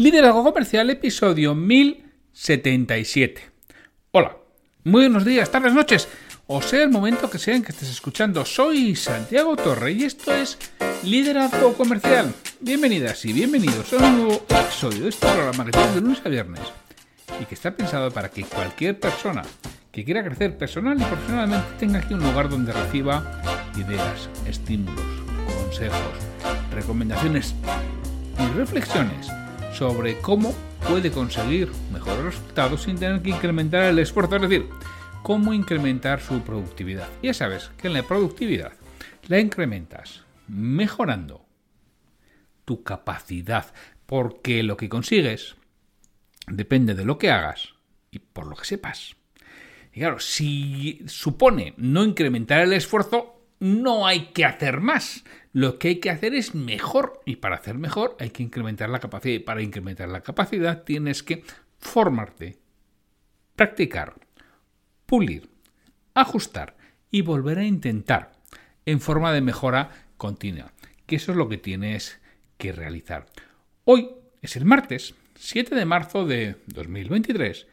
Liderazgo Comercial, episodio 1077. Hola, muy buenos días, tardes, noches, o sea el momento que sea en que estés escuchando. Soy Santiago Torre y esto es Liderazgo Comercial. Bienvenidas y bienvenidos a un nuevo episodio de este programa que de lunes a viernes y que está pensado para que cualquier persona que quiera crecer personal y profesionalmente tenga aquí un lugar donde reciba ideas, estímulos, consejos, recomendaciones y reflexiones sobre cómo puede conseguir mejores resultados sin tener que incrementar el esfuerzo, es decir, cómo incrementar su productividad. Ya sabes que en la productividad la incrementas mejorando tu capacidad, porque lo que consigues depende de lo que hagas y por lo que sepas. Y claro, si supone no incrementar el esfuerzo, no hay que hacer más. Lo que hay que hacer es mejor. Y para hacer mejor hay que incrementar la capacidad. Y para incrementar la capacidad tienes que formarte, practicar, pulir, ajustar y volver a intentar en forma de mejora continua. Que eso es lo que tienes que realizar. Hoy es el martes 7 de marzo de 2023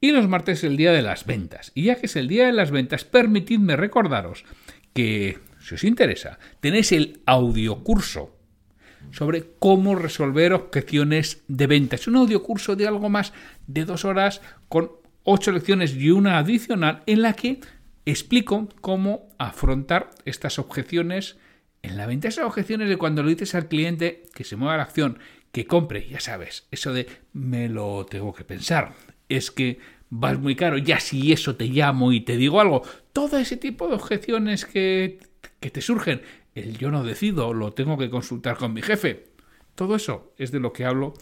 y los martes es el día de las ventas. Y ya que es el día de las ventas, permitidme recordaros que, si os interesa, tenéis el audiocurso sobre cómo resolver objeciones de venta. Es un audiocurso de algo más de dos horas con ocho lecciones y una adicional en la que explico cómo afrontar estas objeciones en la venta. Esas objeciones de cuando le dices al cliente que se mueva la acción, que compre, ya sabes, eso de me lo tengo que pensar, es que vas muy caro, ya si eso te llamo y te digo algo, todo ese tipo de objeciones que, que te surgen, el yo no decido, lo tengo que consultar con mi jefe, todo eso es de lo que hablo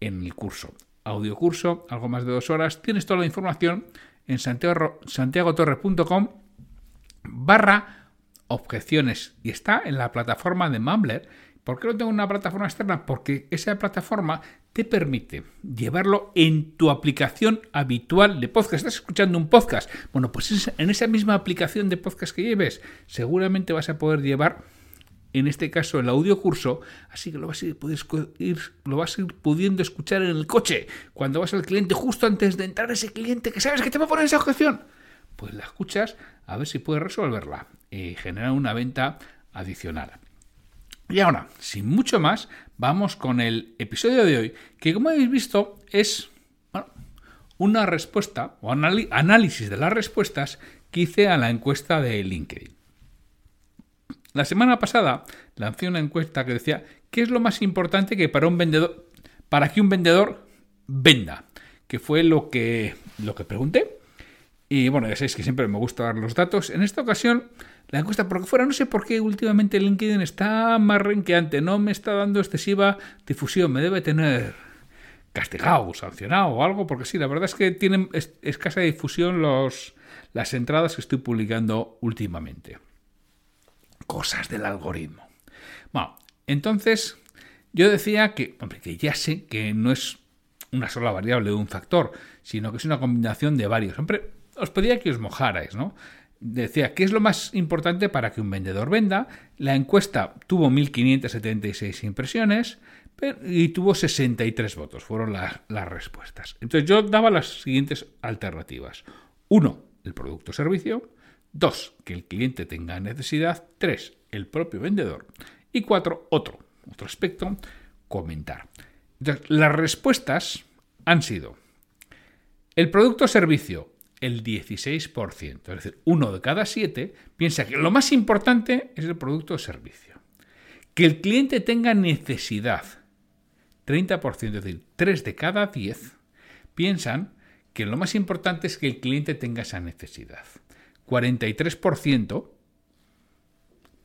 en el curso. Audio curso, algo más de dos horas, tienes toda la información en santiagotorre.com barra objeciones. Y está en la plataforma de Mumbler. ¿Por qué no tengo una plataforma externa? Porque esa plataforma te permite llevarlo en tu aplicación habitual de podcast. ¿Estás escuchando un podcast? Bueno, pues en esa misma aplicación de podcast que lleves, seguramente vas a poder llevar, en este caso, el audio curso, así que lo vas a ir, lo vas a ir pudiendo escuchar en el coche, cuando vas al cliente, justo antes de entrar ese cliente que sabes que te va a poner esa objeción. Pues la escuchas a ver si puedes resolverla y generar una venta adicional. Y ahora, sin mucho más, vamos con el episodio de hoy, que como habéis visto es una respuesta o análisis de las respuestas que hice a la encuesta de LinkedIn. La semana pasada lancé una encuesta que decía qué es lo más importante que para un vendedor para que un vendedor venda, que fue lo que lo que pregunté. Y bueno, ya sabéis que siempre me gusta dar los datos. En esta ocasión la encuesta porque fuera. No sé por qué últimamente LinkedIn está más renqueante, no me está dando excesiva difusión, me debe tener castigado, sancionado o algo, porque sí, la verdad es que tienen escasa difusión los, las entradas que estoy publicando últimamente. Cosas del algoritmo. Bueno, entonces yo decía que, hombre, que ya sé que no es una sola variable de un factor, sino que es una combinación de varios. Hombre, os pedía que os mojarais, ¿no? decía, ¿qué es lo más importante para que un vendedor venda? La encuesta tuvo 1.576 impresiones y tuvo 63 votos, fueron las, las respuestas. Entonces yo daba las siguientes alternativas. Uno, el producto o servicio. Dos, que el cliente tenga necesidad. Tres, el propio vendedor. Y cuatro, otro, otro aspecto, comentar. Entonces, las respuestas han sido el producto o servicio, el 16%. Es decir, uno de cada siete piensa que lo más importante es el producto o servicio. Que el cliente tenga necesidad. 30%, es decir, 3 de cada 10 piensan que lo más importante es que el cliente tenga esa necesidad. 43%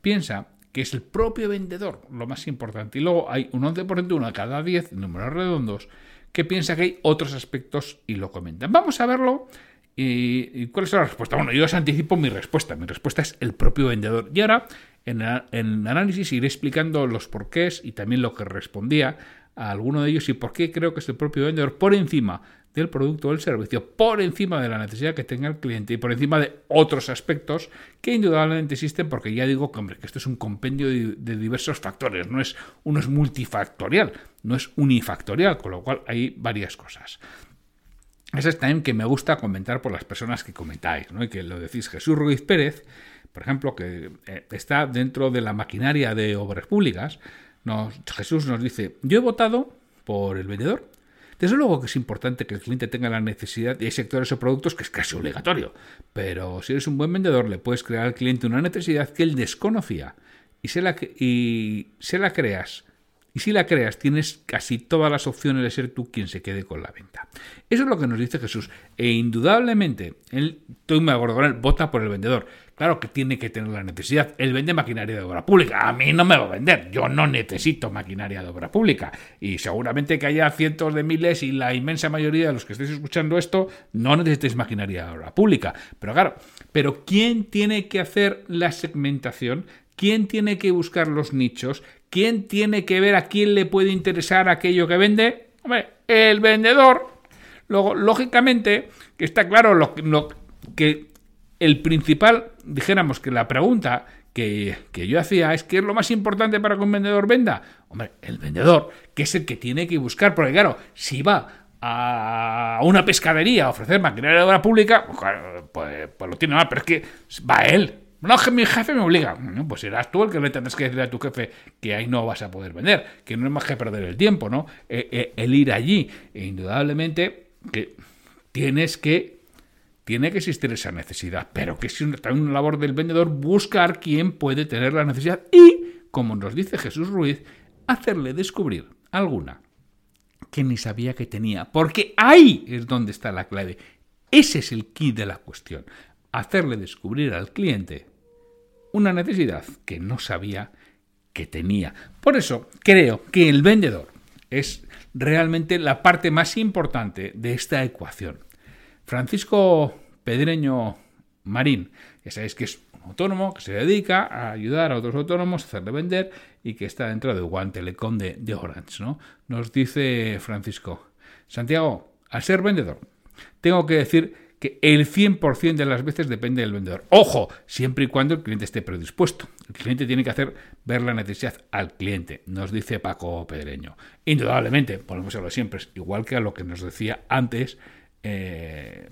piensa que es el propio vendedor lo más importante. Y luego hay un 11%, uno de cada 10, números redondos, que piensa que hay otros aspectos y lo comentan. Vamos a verlo ¿Y, cuál es la respuesta? Bueno, yo os anticipo mi respuesta. Mi respuesta es el propio vendedor. Y ahora, en, el análisis, iré explicando los porqués y también lo que respondía a alguno de ellos y por qué creo que es el propio vendedor por encima del producto o el servicio por encima de la necesidad que tenga el cliente y por encima de otros aspectos que indudablemente existen porque ya digo que, hombre, que esto es un compendio de, diversos factores, no es, uno es multifactorial, no es unifactorial, con lo cual hay varias cosas. Esa es también que me gusta comentar por las personas que comentáis, ¿no? y que lo decís Jesús Ruiz Pérez, por ejemplo, que eh, está dentro de la maquinaria de obras públicas, Jesús nos dice, yo he votado por el vendedor. Desde luego que es importante que el cliente tenga la necesidad y hay sectores o productos que es casi obligatorio, pero si eres un buen vendedor le puedes crear al cliente una necesidad que él desconocía y se la, y se la creas y si la creas, tienes casi todas las opciones de ser tú quien se quede con la venta. Eso es lo que nos dice Jesús. E indudablemente, él, estoy muy de con él, vota por el vendedor. Claro que tiene que tener la necesidad. Él vende maquinaria de obra pública. A mí no me va a vender. Yo no necesito maquinaria de obra pública. Y seguramente que haya cientos de miles y la inmensa mayoría de los que estéis escuchando esto no necesitéis maquinaria de obra pública. Pero claro, pero ¿quién tiene que hacer la segmentación? ¿Quién tiene que buscar los nichos? ¿Quién tiene que ver a quién le puede interesar aquello que vende? Hombre, el vendedor. Luego, lógicamente, que está claro lo, que el principal, dijéramos que la pregunta que, que, yo hacía es ¿qué es lo más importante para que un vendedor venda? Hombre, el vendedor, que es el que tiene que buscar, porque claro, si va a una pescadería a ofrecer maquinaria de obra pública, pues, pues, lo tiene mal, pero es que va él, no, que mi jefe me obliga. pues serás tú el que le tendrás que decir a tu jefe que ahí no vas a poder vender, que no es más que perder el tiempo, ¿no? Eh, eh, el ir allí. E indudablemente que tienes que. Tiene que existir esa necesidad, pero que es también una labor del vendedor buscar quién puede tener la necesidad y, como nos dice Jesús Ruiz, hacerle descubrir alguna que ni sabía que tenía, porque ahí es donde está la clave. Ese es el key de la cuestión hacerle descubrir al cliente una necesidad que no sabía que tenía. Por eso creo que el vendedor es realmente la parte más importante de esta ecuación. Francisco Pedreño Marín, ya sabéis que es un autónomo que se dedica a ayudar a otros autónomos a hacerle vender y que está dentro de One Telecom de, de Orange. ¿no? Nos dice Francisco, Santiago, al ser vendedor, tengo que decir que el 100% de las veces depende del vendedor. Ojo, siempre y cuando el cliente esté predispuesto. El cliente tiene que hacer ver la necesidad al cliente, nos dice Paco Pedreño. Indudablemente, podemos hacerlo siempre, igual que a lo que nos decía antes eh,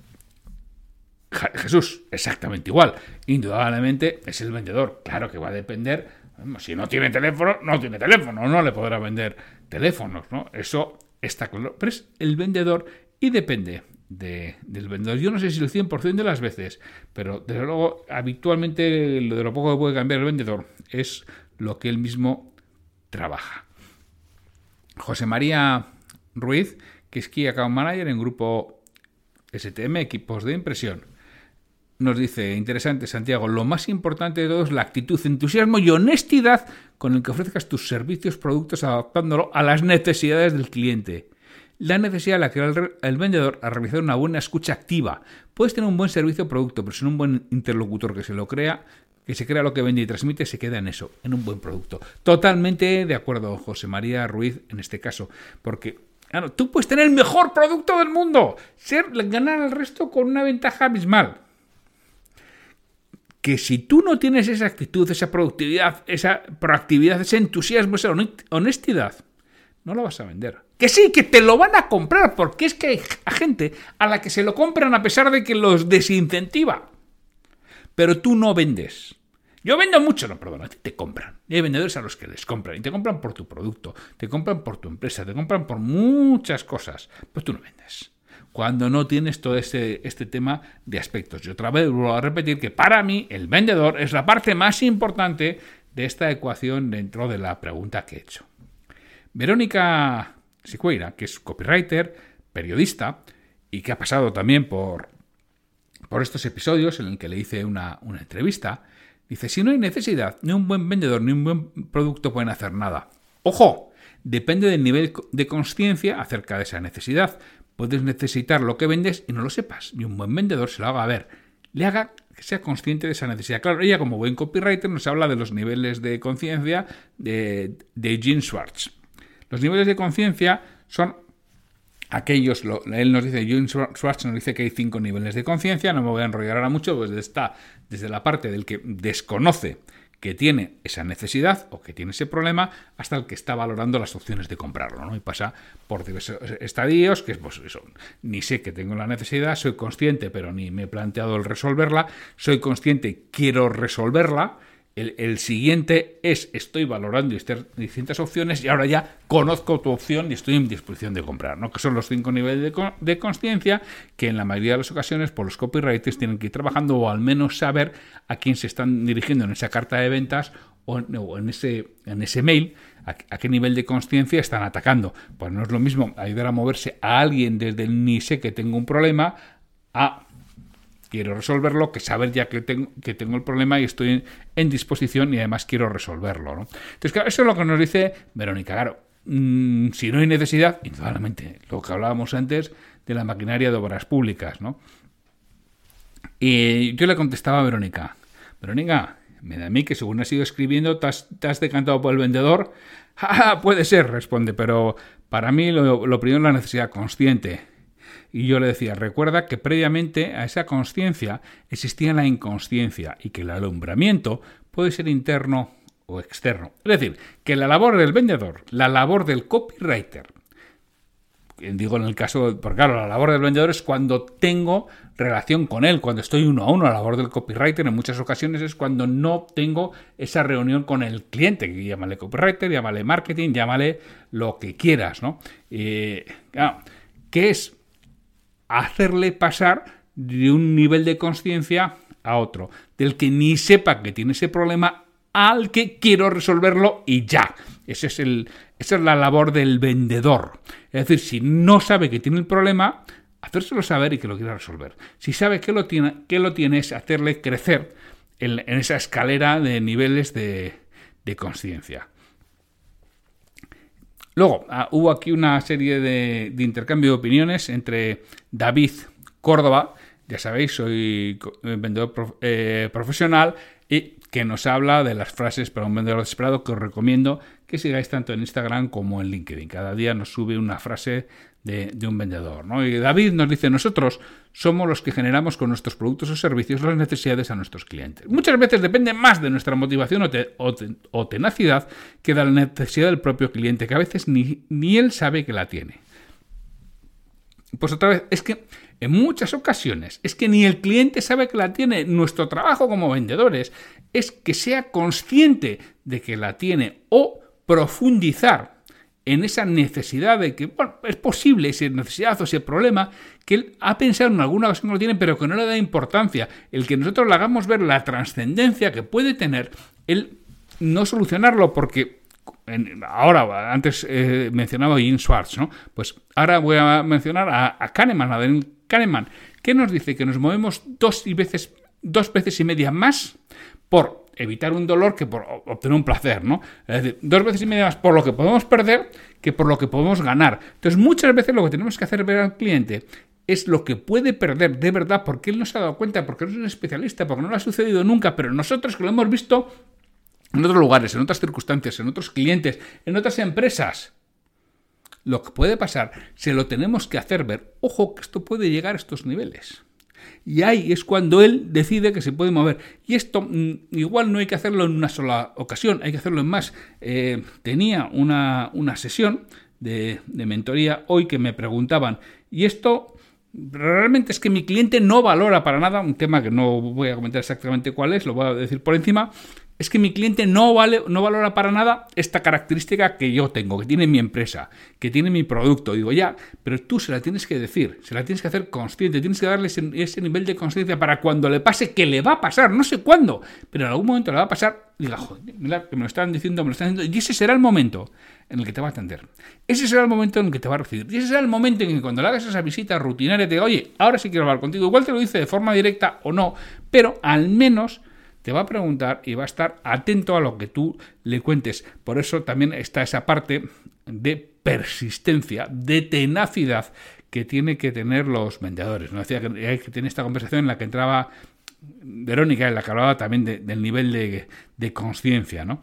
Jesús, exactamente igual. Indudablemente es el vendedor. Claro que va a depender. Si no tiene teléfono, no tiene teléfono, no le podrá vender teléfonos, ¿no? Eso está claro. Pero es el vendedor y depende del vendedor. Yo no sé si el 100% de las veces, pero desde luego habitualmente lo de lo poco que puede cambiar el vendedor es lo que él mismo trabaja. José María Ruiz, que es Key Account Manager en grupo STM, equipos de impresión. Nos dice, interesante Santiago, lo más importante de todo es la actitud, entusiasmo y honestidad con el que ofrezcas tus servicios, productos, adaptándolo a las necesidades del cliente la necesidad la crea el, vendedor a realizar una buena escucha activa. Puedes tener un buen servicio o producto, pero sin un buen interlocutor que se lo crea, que se crea lo que vende y transmite, se queda en eso, en un buen producto. Totalmente de acuerdo, José María Ruiz, en este caso, porque claro, tú puedes tener el mejor producto del mundo, ser, ganar al resto con una ventaja abismal. Que si tú no tienes esa actitud, esa productividad, esa proactividad, ese entusiasmo, esa honestidad, no lo vas a vender. Que sí, que te lo van a comprar, porque es que hay gente a la que se lo compran a pesar de que los desincentiva. Pero tú no vendes. Yo vendo mucho, no, perdona, te compran. Y hay vendedores a los que les compran. Y te compran por tu producto, te compran por tu empresa, te compran por muchas cosas. Pues tú no vendes. Cuando no tienes todo este, este tema de aspectos. Yo otra vez vuelvo a repetir que para mí el vendedor es la parte más importante de esta ecuación dentro de la pregunta que he hecho. Verónica Sicueira, que es copywriter, periodista, y que ha pasado también por, por estos episodios en el que le hice una, una entrevista, dice, si no hay necesidad, ni un buen vendedor ni un buen producto pueden hacer nada. ¡Ojo! Depende del nivel de conciencia acerca de esa necesidad. Puedes necesitar lo que vendes y no lo sepas. Y un buen vendedor se lo haga ver. Le haga que sea consciente de esa necesidad. Claro, ella como buen copywriter nos habla de los niveles de conciencia de, de Jean Schwartz. Los niveles de conciencia son aquellos, él nos dice, Jim Schwartz nos dice que hay cinco niveles de conciencia, no me voy a enrollar ahora mucho, pues está desde la parte del que desconoce que tiene esa necesidad o que tiene ese problema hasta el que está valorando las opciones de comprarlo, ¿no? Y pasa por diversos estadios, que es pues eso, ni sé que tengo la necesidad, soy consciente, pero ni me he planteado el resolverla, soy consciente, quiero resolverla, el, siguiente es estoy valorando distintas opciones y ahora ya conozco tu opción y estoy en disposición de comprar, ¿no? que son los cinco niveles de, de conciencia que en la mayoría de las ocasiones por los copywriters tienen que ir trabajando o al menos saber a quién se están dirigiendo en esa carta de ventas o en, ese, en ese mail a, qué nivel de conciencia están atacando. Pues no es lo mismo ayudar a moverse a alguien desde el ni sé que tengo un problema a quiero resolverlo que saber ya que tengo, que tengo el problema y estoy en, disposición y además quiero resolverlo. ¿no? Entonces, claro, eso es lo que nos dice Verónica. Claro, mm, si no hay necesidad, indudablemente, lo que hablábamos antes de la maquinaria de obras públicas, ¿no? Y yo le contestaba a Verónica, Verónica, me da a mí que según has ido escribiendo, te has, decantado por el vendedor. ¡Ja, puede ser, responde, pero para mí lo, lo primero es la necesidad consciente. Y yo le decía, recuerda que previamente a esa conciencia existía la inconsciencia y que el alumbramiento puede ser interno o externo. Es decir, que la labor del vendedor, la labor del copywriter, digo en el caso, porque claro, la labor del vendedor es cuando tengo relación con él, cuando estoy uno a uno, la labor del copywriter en muchas ocasiones es cuando no tengo esa reunión con el cliente, que llámale copywriter, llámale marketing, llámale lo que quieras, ¿no? Eh, ¿Qué es hacerle pasar de un nivel de conciencia a otro, del que ni sepa que tiene ese problema al que quiero resolverlo y ya. Es el, esa es la labor del vendedor. Es decir, si no sabe que tiene el problema, hacérselo saber y que lo quiera resolver. Si sabe que lo tiene, que lo es hacerle crecer en, esa escalera de niveles de, de conciencia. Luego, ah, hubo aquí una serie de, intercambio de opiniones entre David Córdoba, ya sabéis, soy vendedor eh, profesional, que nos habla de las frases para un vendedor desesperado que os recomiendo que sigáis tanto en Instagram como en LinkedIn. Cada día nos sube una frase de, un vendedor. ¿no? Y David nos dice, nosotros somos los que generamos con nuestros productos o servicios las necesidades a nuestros clientes. Muchas veces depende más de nuestra motivación o, tenacidad que de la necesidad del propio cliente, que a veces ni, ni él sabe que la tiene. Pues otra vez, es que en muchas ocasiones es que ni el cliente sabe que la tiene. Nuestro trabajo como vendedores es que sea consciente de que la tiene o profundizar en esa necesidad de que, bueno, es posible esa necesidad o ese problema que él ha pensado en alguna ocasión que lo tiene, pero que no le da importancia. El que nosotros le hagamos ver la trascendencia que puede tener el no solucionarlo, porque ahora, antes eh, mencionaba a Jim Schwartz, ¿no? Pues ahora voy a mencionar a, Kahneman, a Daniel Kahneman, que nos dice que nos movemos dos, y veces, dos veces y media más por evitar un dolor que por obtener un placer, ¿no? Es decir, dos veces y media más por lo que podemos perder que por lo que podemos ganar. Entonces, muchas veces lo que tenemos que hacer ver al cliente es lo que puede perder de verdad porque él no se ha dado cuenta, porque no es un especialista, porque no le ha sucedido nunca, pero nosotros que lo hemos visto en otros lugares, en otras circunstancias, en otros clientes, en otras empresas, lo que puede pasar, se lo tenemos que hacer ver. Ojo, que esto puede llegar a estos niveles y ahí es cuando él decide que se puede mover. Y esto mm, igual no hay que hacerlo en una sola ocasión, hay que hacerlo en más. Eh, tenía una, sesión de, de mentoría hoy que me preguntaban, ¿y esto realmente es que mi cliente no valora para nada, un tema que no voy a comentar exactamente cuál es, lo voy a decir por encima, es que mi cliente no, vale, no valora para nada esta característica que yo tengo, que tiene mi empresa, que tiene mi producto. Digo, ya, pero tú se la tienes que decir, se la tienes que hacer consciente, tienes que darle ese, nivel de conciencia para cuando le pase, que le va a pasar, no sé cuándo, pero en algún momento le va a pasar, diga, joder, mira, que me lo están diciendo, me lo están diciendo, y ese será el momento en el que te va a atender. Ese será el momento en el que te va a recibir. Ese será el momento en que cuando le hagas esa visita rutinaria te diga, oye, ahora sí quiero hablar contigo. Igual te lo dice de forma directa o no, pero al menos te va a preguntar y va a estar atento a lo que tú le cuentes. Por eso también está esa parte de persistencia, de tenacidad que tiene que tener los vendedores. ¿no? Decía que que tener esta conversación en la que entraba Verónica, en la que hablaba también del nivel de, conciencia. ¿no?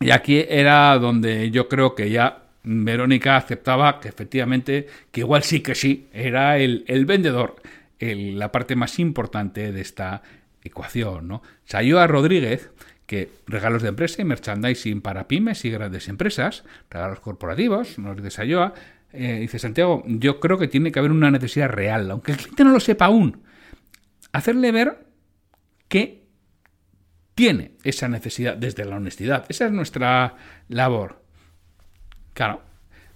Y aquí era donde yo creo que ya Verónica aceptaba que efectivamente, que igual sí que sí, era el, vendedor la parte más importante de esta ecuación. ¿no? Sayoa Rodríguez, que regalos de empresa y merchandising para pymes y grandes empresas, regalos corporativos, nos dice Sayoa, eh, dice Santiago, yo creo que tiene que haber una necesidad real, aunque el cliente no lo sepa aún. Hacerle ver que tiene esa necesidad desde la honestidad. Esa es nuestra labor. Claro.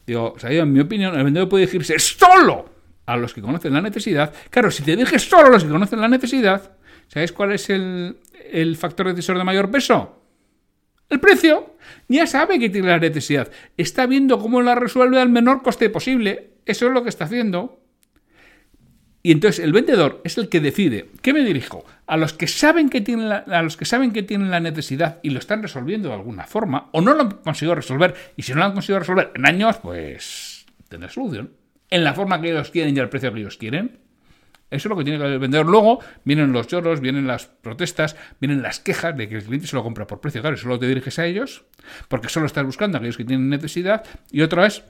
Digo, sea, en mi opinión, el vendedor puede dirigirse solo a los que conocen la necesidad. Claro, si te diriges solo a los que conocen la necesidad, ¿sabes cuál es el, el factor decisor de mayor peso? El precio. Ya sabe que tiene la necesidad. Está viendo cómo la resuelve al menor coste posible. Eso es lo que está haciendo. Y entonces el vendedor es el que decide, ¿qué me dirijo? A los que saben que tienen la, a los que saben que tienen la necesidad y lo están resolviendo de alguna forma, o no lo han conseguido resolver, y si no lo han conseguido resolver en años, pues tendrá solución. En la forma que ellos quieren y al precio que ellos quieren. Eso es lo que tiene que el vendedor. Luego vienen los lloros, vienen las protestas, vienen las quejas de que el cliente se lo compra por precio. Claro, solo te diriges a ellos, porque solo estás buscando a aquellos que tienen necesidad, y otra es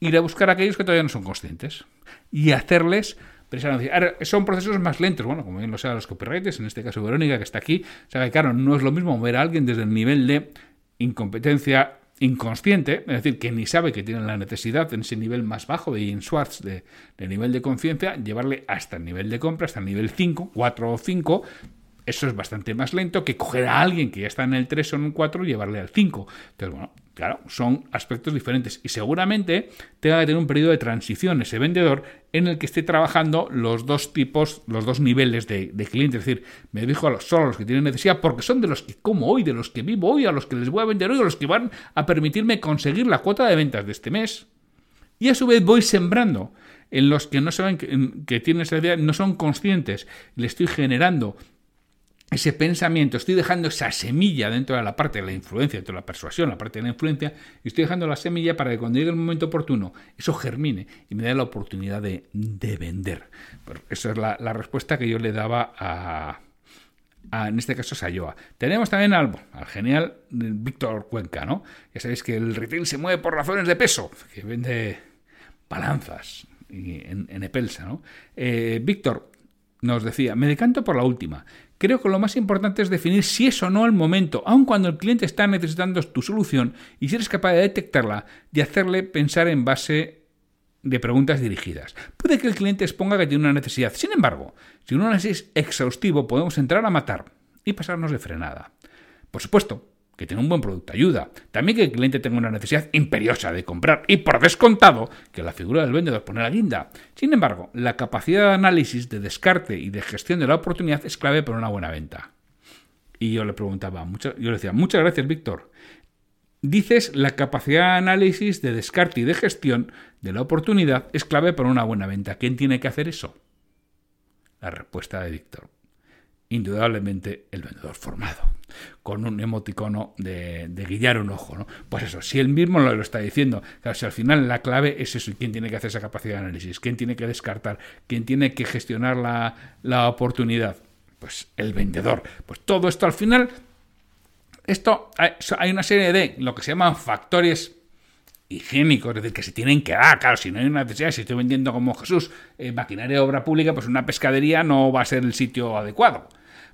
ir a buscar a aquellos que todavía no son conscientes y hacerles son procesos más lentos, bueno, como bien lo saben los copywriters, en este caso Verónica, que está aquí, sea que claro, no es lo mismo ver a alguien desde el nivel de incompetencia inconsciente, es decir, que ni sabe que tiene la necesidad en ese nivel más bajo de Ian Schwartz de, de nivel de conciencia, llevarle hasta el nivel de compra, hasta el nivel 5, 4 o 5, eso es bastante más lento que coger a alguien que ya está en el 3 o en el 4 y llevarle al 5. Entonces, bueno, claro, son aspectos diferentes. Y seguramente tenga que tener un periodo de transición ese vendedor en el que esté trabajando los dos tipos, los dos niveles de, de cliente. Es decir, me dirijo a los, solo a los que tienen necesidad porque son de los que como hoy, de los que vivo hoy, a los que les voy a vender hoy, a los que van a permitirme conseguir la cuota de ventas de este mes. Y a su vez voy sembrando en los que no saben que, que tienen esa idea, no son conscientes, le estoy generando ese pensamiento, estoy dejando esa semilla dentro de la parte de la influencia, dentro de la persuasión, la parte de la influencia, y estoy dejando la semilla para que cuando llegue el momento oportuno, eso germine y me dé la oportunidad de, vender. esa es la, respuesta que yo le daba a, en este caso a Sayoa. Tenemos también al, al genial Víctor Cuenca, ¿no? Ya sabéis que el retail se mueve por razones de peso, que vende balanzas en, en Epelsa, ¿no? Eh, Víctor nos decía, me decanto por la última. Creo que lo más importante es definir si es o no el momento, aun cuando el cliente está necesitando tu solución y si eres capaz de detectarla y hacerle pensar en base de preguntas dirigidas. Puede que el cliente exponga que tiene una necesidad. Sin embargo, si un análisis exhaustivo podemos entrar a matar y pasarnos de frenada. Por supuesto, que tenga un buen producto ayuda. También que el cliente tenga una necesidad imperiosa de comprar y por descontado que la figura del vendedor pone la guinda. Sin embargo, la capacidad de análisis, de descarte y de gestión de la oportunidad es clave para una buena venta. Y yo le preguntaba, yo le decía, muchas gracias Víctor. Dices, la capacidad de análisis, de descarte y de gestión de la oportunidad es clave para una buena venta. ¿Quién tiene que hacer eso? La respuesta de Víctor indudablemente el vendedor formado, con un emoticono de, guillar un ojo. ¿no? Pues eso, si él mismo lo, está diciendo, claro, si al final la clave es eso, ¿quién tiene que hacer esa capacidad de análisis? ¿Quién tiene que descartar? ¿Quién tiene que gestionar la, la oportunidad? Pues el vendedor. Pues todo esto al final, esto hay una serie de lo que se llaman factores higiénicos, es decir, que se tienen que dar, claro, si no hay una necesidad, si estoy vendiendo como Jesús eh, maquinaria de obra pública, pues una pescadería no va a ser el sitio adecuado.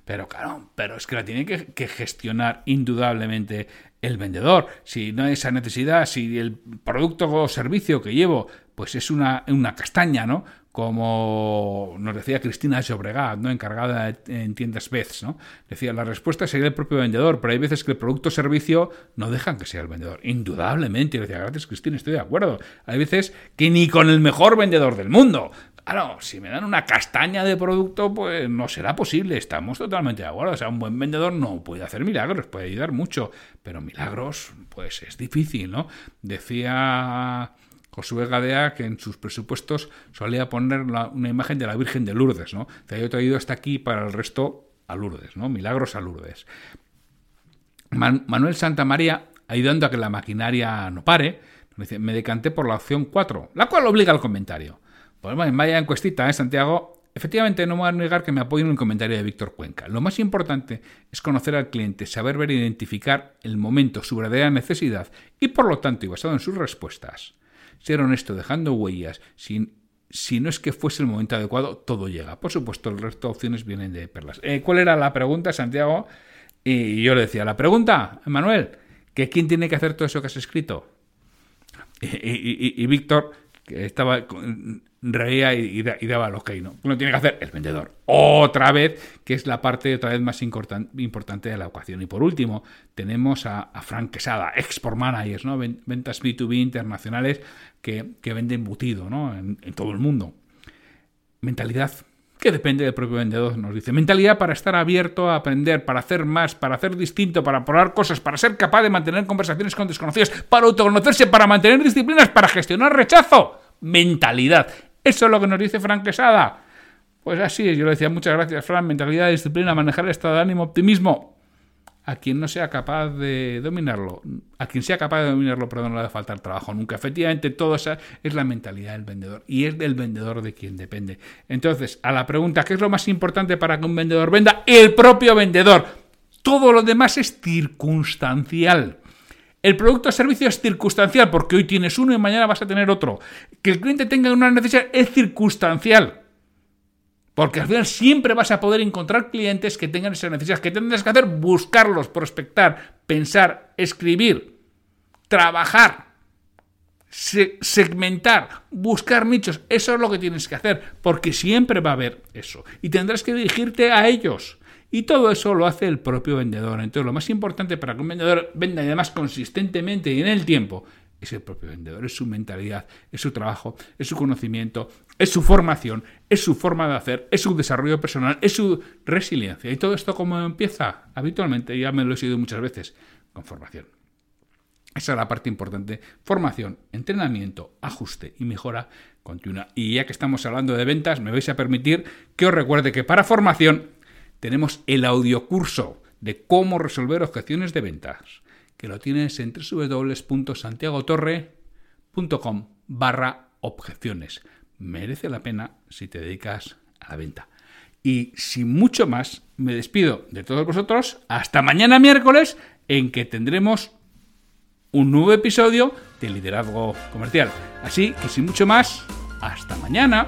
Pero claro, pero es que la tiene que, gestionar indudablemente el vendedor. Si no hay esa necesidad, si el producto o servicio que llevo, pues es una, una castaña, ¿no? Como nos decía Cristina Llobregat, ¿no? encargada en tiendas Beths, ¿no? Decía, la respuesta sería el propio vendedor, pero hay veces que el producto o servicio no dejan que sea el vendedor. Indudablemente. decía, gracias Cristina, estoy de acuerdo. Hay veces que ni con el mejor vendedor del mundo Claro, si me dan una castaña de producto, pues no será posible. Estamos totalmente de acuerdo. O sea, un buen vendedor no puede hacer milagros, puede ayudar mucho, pero milagros, pues es difícil, ¿no? Decía Josué Gadea que en sus presupuestos solía poner una imagen de la Virgen de Lourdes, ¿no? Te he traído hasta aquí para el resto a Lourdes, ¿no? Milagros a Lourdes. Manuel Santa María, ayudando a que la maquinaria no pare, me decanté por la opción 4, la cual obliga al comentario. Pues bueno, vaya encuestita, ¿eh, Santiago? Efectivamente, no me voy a negar que me apoyo en un comentario de Víctor Cuenca. Lo más importante es conocer al cliente, saber ver e identificar el momento, su verdadera necesidad y, por lo tanto, y basado en sus respuestas, ser honesto dejando huellas si no es que fuese el momento adecuado, todo llega. Por supuesto, el resto de opciones vienen de perlas. Eh, ¿Cuál era la pregunta, Santiago? Y yo le decía, la pregunta, Manuel, que quién tiene que hacer todo eso que has escrito. Y, Víctor, que estaba reía y, daba lo que no. Uno tiene que hacer el vendedor. Otra vez, que es la parte otra vez más importante de la ecuación. Y por último, tenemos a, Frank Quesada, export managers, ¿no? ventas B2B internacionales que, venden embutido ¿no? en, en todo el mundo. Mentalidad que depende del propio vendedor, nos dice. Mentalidad para estar abierto a aprender, para hacer más, para hacer distinto, para probar cosas, para ser capaz de mantener conversaciones con desconocidos, para autoconocerse, para mantener disciplinas, para gestionar rechazo. Mentalidad. Eso es lo que nos dice Frank Quesada. Pues así es, yo le decía muchas gracias, Frank. Mentalidad, disciplina, manejar el estado de ánimo, optimismo a quien no sea capaz de dominarlo, a quien sea capaz de dominarlo, perdón, no le va a faltar trabajo nunca. Efectivamente, todo esa es la mentalidad del vendedor y es del vendedor de quien depende. Entonces, a la pregunta, ¿qué es lo más importante para que un vendedor venda? El propio vendedor. Todo lo demás es circunstancial. El producto o servicio es circunstancial porque hoy tienes uno y mañana vas a tener otro. Que el cliente tenga una necesidad es circunstancial. Porque al final siempre vas a poder encontrar clientes que tengan esas necesidades. Que tendrás que hacer buscarlos, prospectar, pensar, escribir, trabajar, segmentar, buscar nichos. Eso es lo que tienes que hacer, porque siempre va a haber eso. Y tendrás que dirigirte a ellos. Y todo eso lo hace el propio vendedor. Entonces, lo más importante para que un vendedor venda además consistentemente y en el tiempo es el propio vendedor, es su mentalidad, es su trabajo, es su conocimiento, es su formación, es su forma de hacer, es su desarrollo personal, es su resiliencia. ¿Y todo esto cómo empieza? Habitualmente, ya me lo he sido muchas veces, con formación. Esa es la parte importante. Formación, entrenamiento, ajuste y mejora continua. Y ya que estamos hablando de ventas, me vais a permitir que os recuerde que para formación tenemos el audiocurso de cómo resolver objeciones de ventas que lo tienes en www.santiagotorre.com barra objeciones. Merece la pena si te dedicas a la venta. Y sin mucho más, me despido de todos vosotros hasta mañana miércoles en que tendremos un nuevo episodio de Liderazgo Comercial. Así que sin mucho más, hasta mañana.